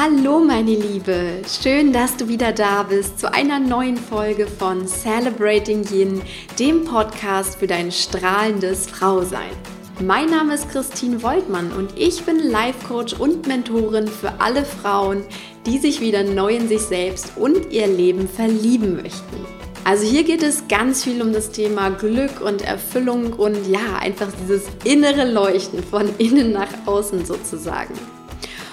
Hallo meine Liebe, schön, dass du wieder da bist zu einer neuen Folge von Celebrating Yin, dem Podcast für dein strahlendes Frausein. Mein Name ist Christine Woltmann und ich bin Life Coach und Mentorin für alle Frauen, die sich wieder neu in sich selbst und ihr Leben verlieben möchten. Also hier geht es ganz viel um das Thema Glück und Erfüllung und ja, einfach dieses innere Leuchten von innen nach außen sozusagen.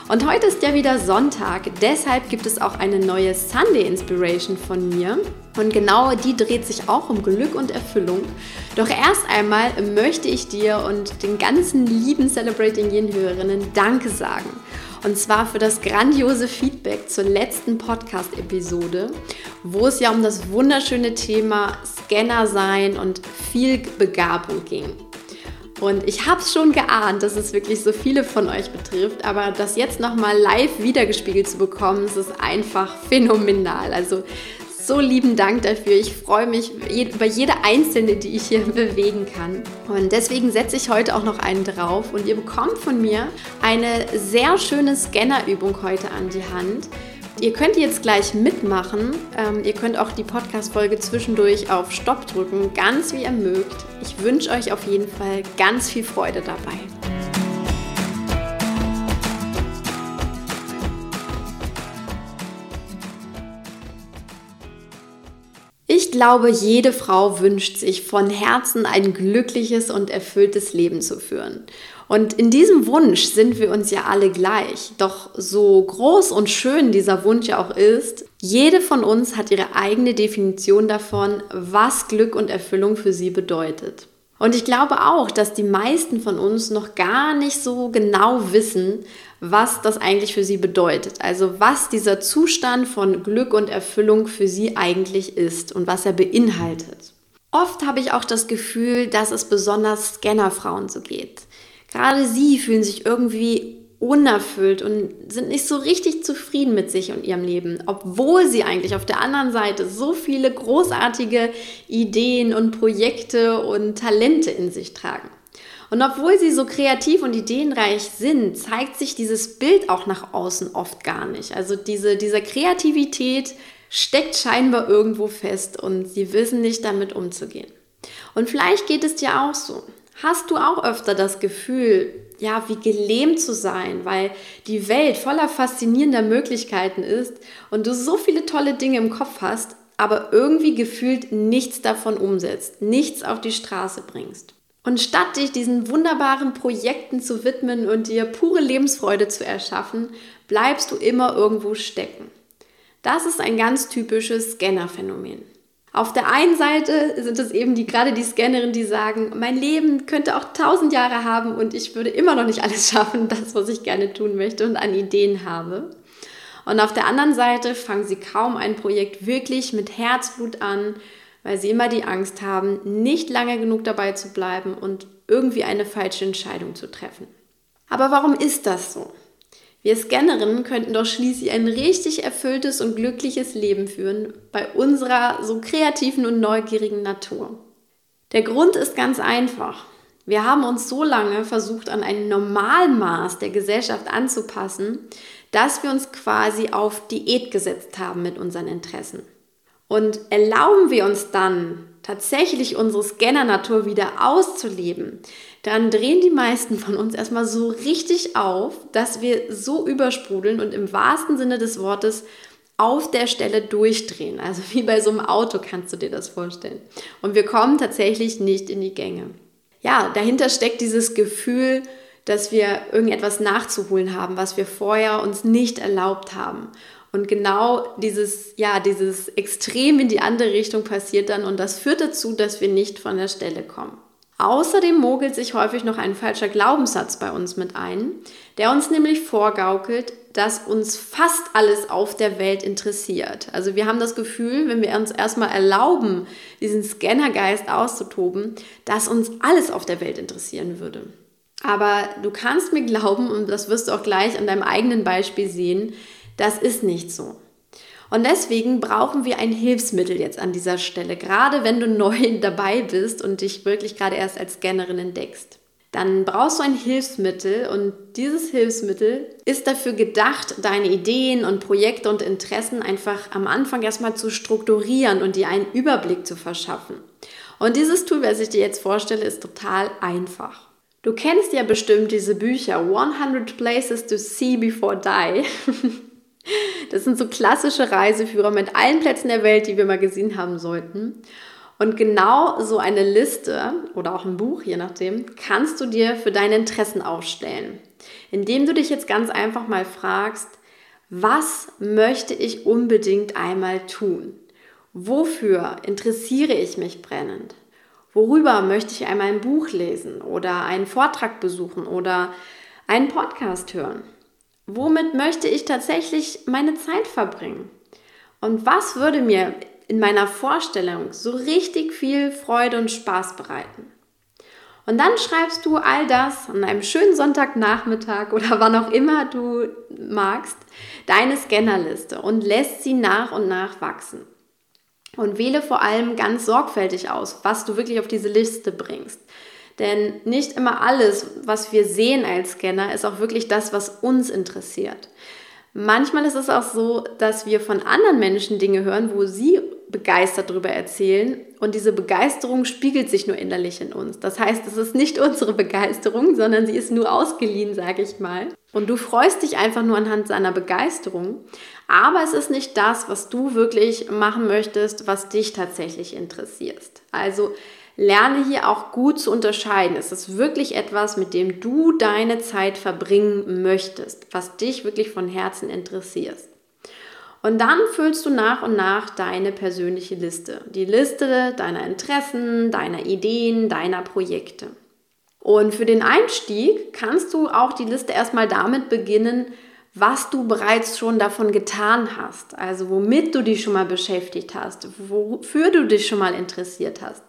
Und heute ist ja wieder Sonntag, deshalb gibt es auch eine neue Sunday Inspiration von mir. Und genau die dreht sich auch um Glück und Erfüllung. Doch erst einmal möchte ich dir und den ganzen lieben Celebrating Yin-Hörerinnen Danke sagen. Und zwar für das grandiose Feedback zur letzten Podcast-Episode, wo es ja um das wunderschöne Thema Scanner sein und viel Begabung ging. Und ich habe es schon geahnt, dass es wirklich so viele von euch betrifft, aber das jetzt nochmal live wiedergespiegelt zu bekommen, ist einfach phänomenal. Also so lieben Dank dafür. Ich freue mich über jede einzelne, die ich hier bewegen kann. Und deswegen setze ich heute auch noch einen drauf und ihr bekommt von mir eine sehr schöne Scannerübung heute an die Hand Ihr könnt jetzt gleich mitmachen. Ähm, ihr könnt auch die Podcast-Folge zwischendurch auf Stopp drücken, ganz wie ihr mögt. Ich wünsche euch auf jeden Fall ganz viel Freude dabei. Ich glaube, jede Frau wünscht sich von Herzen ein glückliches und erfülltes Leben zu führen. Und in diesem Wunsch sind wir uns ja alle gleich. Doch so groß und schön dieser Wunsch ja auch ist, jede von uns hat ihre eigene Definition davon, was Glück und Erfüllung für sie bedeutet. Und ich glaube auch, dass die meisten von uns noch gar nicht so genau wissen, was das eigentlich für sie bedeutet. Also was dieser Zustand von Glück und Erfüllung für sie eigentlich ist und was er beinhaltet. Oft habe ich auch das Gefühl, dass es besonders Scannerfrauen so geht. Gerade sie fühlen sich irgendwie unerfüllt und sind nicht so richtig zufrieden mit sich und ihrem Leben, obwohl sie eigentlich auf der anderen Seite so viele großartige Ideen und Projekte und Talente in sich tragen. Und obwohl sie so kreativ und ideenreich sind, zeigt sich dieses Bild auch nach außen oft gar nicht. Also diese, diese Kreativität steckt scheinbar irgendwo fest und sie wissen nicht damit umzugehen. Und vielleicht geht es dir auch so. Hast du auch öfter das Gefühl, ja, wie gelähmt zu sein, weil die Welt voller faszinierender Möglichkeiten ist und du so viele tolle Dinge im Kopf hast, aber irgendwie gefühlt nichts davon umsetzt, nichts auf die Straße bringst. Und statt dich diesen wunderbaren Projekten zu widmen und dir pure Lebensfreude zu erschaffen, bleibst du immer irgendwo stecken. Das ist ein ganz typisches Scanner-Phänomen. Auf der einen Seite sind es eben die, gerade die Scannerinnen, die sagen, mein Leben könnte auch tausend Jahre haben und ich würde immer noch nicht alles schaffen, das, was ich gerne tun möchte und an Ideen habe. Und auf der anderen Seite fangen sie kaum ein Projekt wirklich mit Herzblut an, weil sie immer die Angst haben, nicht lange genug dabei zu bleiben und irgendwie eine falsche Entscheidung zu treffen. Aber warum ist das so? Wir Scannerinnen könnten doch schließlich ein richtig erfülltes und glückliches Leben führen bei unserer so kreativen und neugierigen Natur. Der Grund ist ganz einfach. Wir haben uns so lange versucht, an ein Normalmaß der Gesellschaft anzupassen, dass wir uns quasi auf Diät gesetzt haben mit unseren Interessen. Und erlauben wir uns dann tatsächlich unsere Scanner-Natur wieder auszuleben, dann drehen die meisten von uns erstmal so richtig auf, dass wir so übersprudeln und im wahrsten Sinne des Wortes auf der Stelle durchdrehen. Also wie bei so einem Auto kannst du dir das vorstellen. Und wir kommen tatsächlich nicht in die Gänge. Ja, dahinter steckt dieses Gefühl, dass wir irgendetwas nachzuholen haben, was wir vorher uns nicht erlaubt haben. Und genau dieses, ja, dieses Extrem in die andere Richtung passiert dann und das führt dazu, dass wir nicht von der Stelle kommen. Außerdem mogelt sich häufig noch ein falscher Glaubenssatz bei uns mit ein, der uns nämlich vorgaukelt, dass uns fast alles auf der Welt interessiert. Also wir haben das Gefühl, wenn wir uns erstmal erlauben, diesen Scannergeist auszutoben, dass uns alles auf der Welt interessieren würde. Aber du kannst mir glauben, und das wirst du auch gleich an deinem eigenen Beispiel sehen, das ist nicht so. Und deswegen brauchen wir ein Hilfsmittel jetzt an dieser Stelle, gerade wenn du neu dabei bist und dich wirklich gerade erst als Scannerin entdeckst. dann brauchst du ein Hilfsmittel und dieses Hilfsmittel ist dafür gedacht, deine Ideen und Projekte und Interessen einfach am Anfang erstmal zu strukturieren und dir einen Überblick zu verschaffen. Und dieses Tool, was ich dir jetzt vorstelle, ist total einfach. Du kennst ja bestimmt diese Bücher 100 Places to See Before Die. Das sind so klassische Reiseführer mit allen Plätzen der Welt, die wir mal gesehen haben sollten. Und genau so eine Liste oder auch ein Buch, je nachdem, kannst du dir für deine Interessen aufstellen. Indem du dich jetzt ganz einfach mal fragst, was möchte ich unbedingt einmal tun? Wofür interessiere ich mich brennend? Worüber möchte ich einmal ein Buch lesen oder einen Vortrag besuchen oder einen Podcast hören? Womit möchte ich tatsächlich meine Zeit verbringen? Und was würde mir in meiner Vorstellung so richtig viel Freude und Spaß bereiten. Und dann schreibst du all das an einem schönen Sonntagnachmittag oder wann auch immer du magst, deine Scannerliste und lässt sie nach und nach wachsen. Und wähle vor allem ganz sorgfältig aus, was du wirklich auf diese Liste bringst. Denn nicht immer alles, was wir sehen als Scanner, ist auch wirklich das, was uns interessiert. Manchmal ist es auch so, dass wir von anderen Menschen Dinge hören, wo sie begeistert darüber erzählen und diese Begeisterung spiegelt sich nur innerlich in uns. Das heißt, es ist nicht unsere Begeisterung, sondern sie ist nur ausgeliehen, sage ich mal. Und du freust dich einfach nur anhand seiner Begeisterung, aber es ist nicht das, was du wirklich machen möchtest, was dich tatsächlich interessiert. Also lerne hier auch gut zu unterscheiden. Es ist wirklich etwas, mit dem du deine Zeit verbringen möchtest, was dich wirklich von Herzen interessiert. Und dann füllst du nach und nach deine persönliche Liste. Die Liste deiner Interessen, deiner Ideen, deiner Projekte. Und für den Einstieg kannst du auch die Liste erstmal damit beginnen, was du bereits schon davon getan hast. Also womit du dich schon mal beschäftigt hast, wofür du dich schon mal interessiert hast.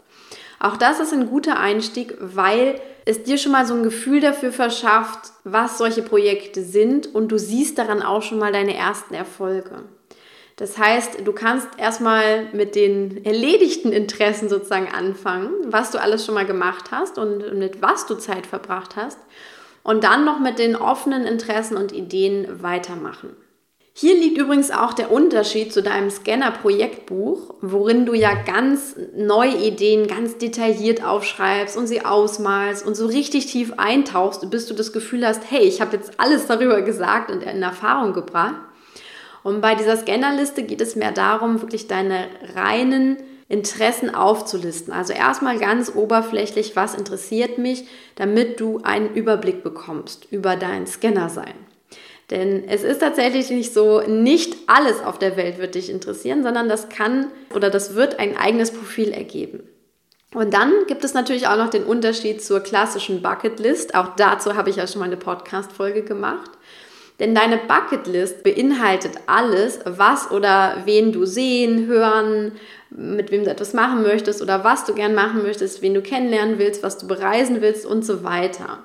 Auch das ist ein guter Einstieg, weil es dir schon mal so ein Gefühl dafür verschafft, was solche Projekte sind und du siehst daran auch schon mal deine ersten Erfolge. Das heißt, du kannst erstmal mit den erledigten Interessen sozusagen anfangen, was du alles schon mal gemacht hast und mit was du Zeit verbracht hast und dann noch mit den offenen Interessen und Ideen weitermachen. Hier liegt übrigens auch der Unterschied zu deinem Scanner-Projektbuch, worin du ja ganz neue Ideen ganz detailliert aufschreibst und sie ausmalst und so richtig tief eintauchst, bis du das Gefühl hast, hey, ich habe jetzt alles darüber gesagt und in Erfahrung gebracht. Und bei dieser Scannerliste geht es mehr darum, wirklich deine reinen Interessen aufzulisten. Also erstmal ganz oberflächlich, was interessiert mich, damit du einen Überblick bekommst über dein Scanner-Sein. Denn es ist tatsächlich nicht so, nicht alles auf der Welt wird dich interessieren, sondern das kann oder das wird ein eigenes Profil ergeben. Und dann gibt es natürlich auch noch den Unterschied zur klassischen Bucketlist. Auch dazu habe ich ja schon mal eine Podcast-Folge gemacht. Denn deine Bucketlist beinhaltet alles, was oder wen du sehen, hören, mit wem du etwas machen möchtest oder was du gern machen möchtest, wen du kennenlernen willst, was du bereisen willst und so weiter.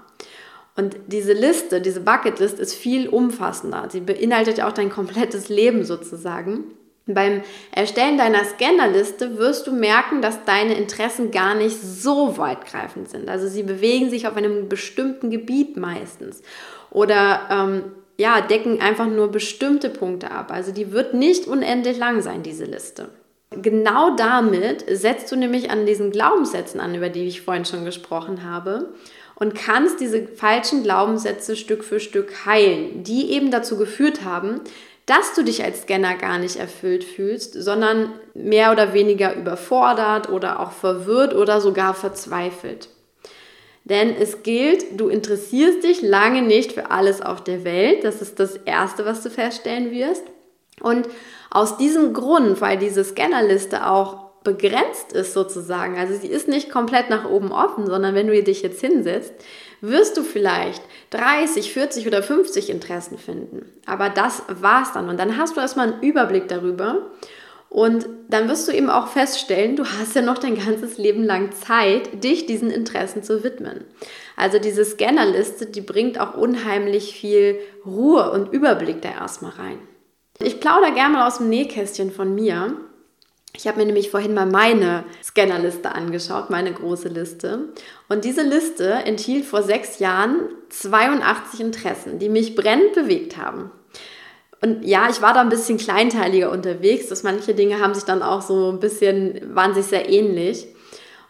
Und diese Liste, diese Bucketlist ist viel umfassender. Sie beinhaltet ja auch dein komplettes Leben sozusagen. Beim Erstellen deiner Scannerliste wirst du merken, dass deine Interessen gar nicht so weitgreifend sind. Also sie bewegen sich auf einem bestimmten Gebiet meistens. Oder ähm, ja, decken einfach nur bestimmte Punkte ab. Also die wird nicht unendlich lang sein, diese Liste. Genau damit setzt du nämlich an diesen Glaubenssätzen an, über die ich vorhin schon gesprochen habe, und kannst diese falschen Glaubenssätze Stück für Stück heilen, die eben dazu geführt haben, dass du dich als Scanner gar nicht erfüllt fühlst, sondern mehr oder weniger überfordert oder auch verwirrt oder sogar verzweifelt. Denn es gilt, du interessierst dich lange nicht für alles auf der Welt. Das ist das Erste, was du feststellen wirst. Und aus diesem Grund, weil diese Scannerliste auch begrenzt ist sozusagen, also sie ist nicht komplett nach oben offen, sondern wenn du dich jetzt hinsetzt, wirst du vielleicht 30, 40 oder 50 Interessen finden. Aber das war's dann. Und dann hast du erstmal einen Überblick darüber und dann wirst du eben auch feststellen, du hast ja noch dein ganzes Leben lang Zeit, dich diesen Interessen zu widmen. Also diese Scannerliste, die bringt auch unheimlich viel Ruhe und Überblick da erstmal rein. Ich plaudere gerne mal aus dem Nähkästchen von mir. Ich habe mir nämlich vorhin mal meine Scannerliste angeschaut, meine große Liste. Und diese Liste enthielt vor sechs Jahren 82 Interessen, die mich brennend bewegt haben. Und ja, ich war da ein bisschen kleinteiliger unterwegs, dass manche Dinge haben sich dann auch so ein bisschen, waren sich sehr ähnlich.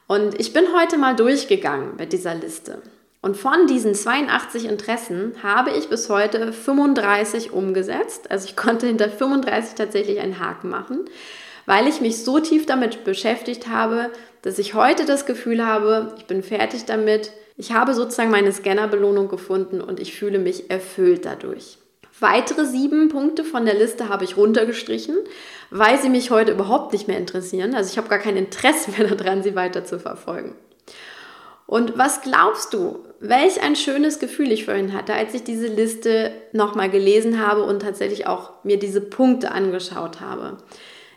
Und ich bin heute mal durchgegangen mit dieser Liste. Und von diesen 82 Interessen habe ich bis heute 35 umgesetzt. Also ich konnte hinter 35 tatsächlich einen Haken machen, weil ich mich so tief damit beschäftigt habe, dass ich heute das Gefühl habe, ich bin fertig damit. Ich habe sozusagen meine Scannerbelohnung gefunden und ich fühle mich erfüllt dadurch. Weitere sieben Punkte von der Liste habe ich runtergestrichen, weil sie mich heute überhaupt nicht mehr interessieren. Also ich habe gar kein Interesse mehr daran, sie weiter zu verfolgen. Und was glaubst du, welch ein schönes Gefühl ich vorhin hatte, als ich diese Liste nochmal gelesen habe und tatsächlich auch mir diese Punkte angeschaut habe.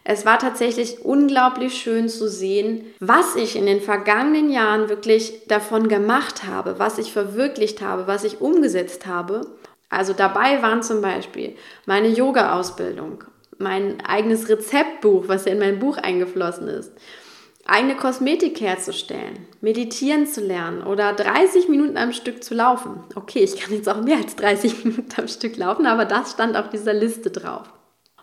Es war tatsächlich unglaublich schön zu sehen, was ich in den vergangenen Jahren wirklich davon gemacht habe, was ich verwirklicht habe, was ich umgesetzt habe also dabei waren zum Beispiel meine Yoga-Ausbildung, mein eigenes Rezeptbuch, was ja in mein Buch eingeflossen ist, eigene Kosmetik herzustellen, meditieren zu lernen oder 30 Minuten am Stück zu laufen. Okay, ich kann jetzt auch mehr als 30 Minuten am Stück laufen, aber das stand auf dieser Liste drauf.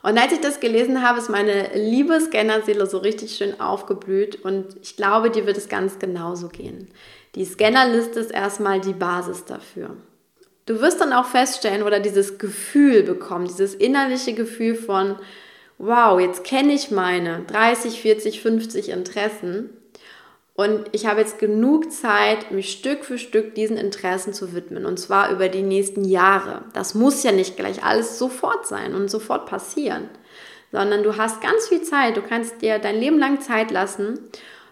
Und als ich das gelesen habe, ist meine liebe Scannerseele so richtig schön aufgeblüht und ich glaube, dir wird es ganz genauso gehen. Die Scannerliste ist erstmal die Basis dafür. Du wirst dann auch feststellen oder dieses Gefühl bekommen, dieses innerliche Gefühl von, wow, jetzt kenne ich meine 30, 40, 50 Interessen und ich habe jetzt genug Zeit, mich Stück für Stück diesen Interessen zu widmen und zwar über die nächsten Jahre. Das muss ja nicht gleich alles sofort sein und sofort passieren, sondern du hast ganz viel Zeit, du kannst dir dein Leben lang Zeit lassen.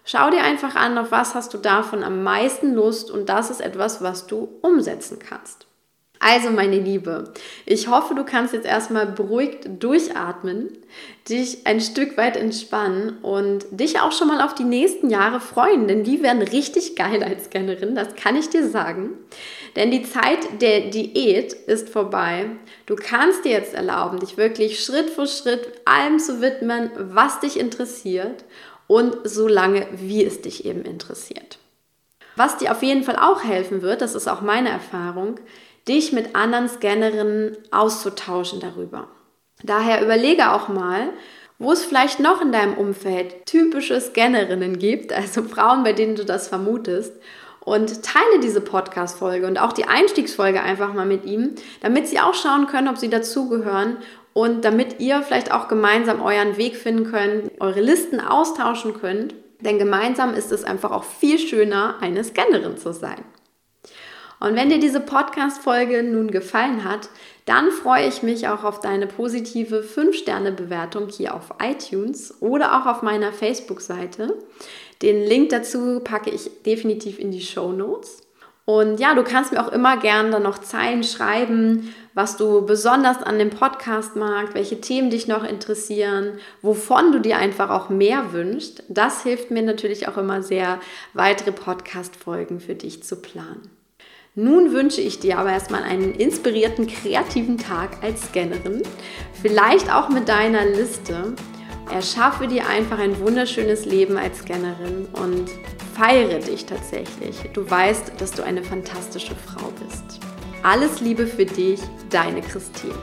Schau dir einfach an, auf was hast du davon am meisten Lust und das ist etwas, was du umsetzen kannst. Also meine Liebe, ich hoffe, du kannst jetzt erstmal beruhigt durchatmen, dich ein Stück weit entspannen und dich auch schon mal auf die nächsten Jahre freuen, denn die werden richtig geil als Scannerin, das kann ich dir sagen. Denn die Zeit der Diät ist vorbei. Du kannst dir jetzt erlauben, dich wirklich Schritt für Schritt allem zu widmen, was dich interessiert und so lange, wie es dich eben interessiert. Was dir auf jeden Fall auch helfen wird, das ist auch meine Erfahrung, dich mit anderen Scannerinnen auszutauschen darüber. Daher überlege auch mal, wo es vielleicht noch in deinem Umfeld typische Scannerinnen gibt, also Frauen, bei denen du das vermutest. Und teile diese Podcast-Folge und auch die Einstiegsfolge einfach mal mit ihm, damit sie auch schauen können, ob sie dazugehören und damit ihr vielleicht auch gemeinsam euren Weg finden könnt, eure Listen austauschen könnt. Denn gemeinsam ist es einfach auch viel schöner, eine Scannerin zu sein. Und wenn dir diese Podcast-Folge nun gefallen hat, dann freue ich mich auch auf deine positive 5-Sterne-Bewertung hier auf iTunes oder auch auf meiner Facebook-Seite. Den Link dazu packe ich definitiv in die Show Notes. Und ja, du kannst mir auch immer gerne dann noch Zeilen schreiben, was du besonders an dem Podcast magst, welche Themen dich noch interessieren, wovon du dir einfach auch mehr wünschst. Das hilft mir natürlich auch immer sehr, weitere Podcast-Folgen für dich zu planen. Nun wünsche ich dir aber erstmal einen inspirierten, kreativen Tag als Scannerin. Vielleicht auch mit deiner Liste. Erschaffe dir einfach ein wunderschönes Leben als Scannerin und feiere dich tatsächlich. Du weißt, dass du eine fantastische Frau bist. Alles Liebe für dich, deine Christine.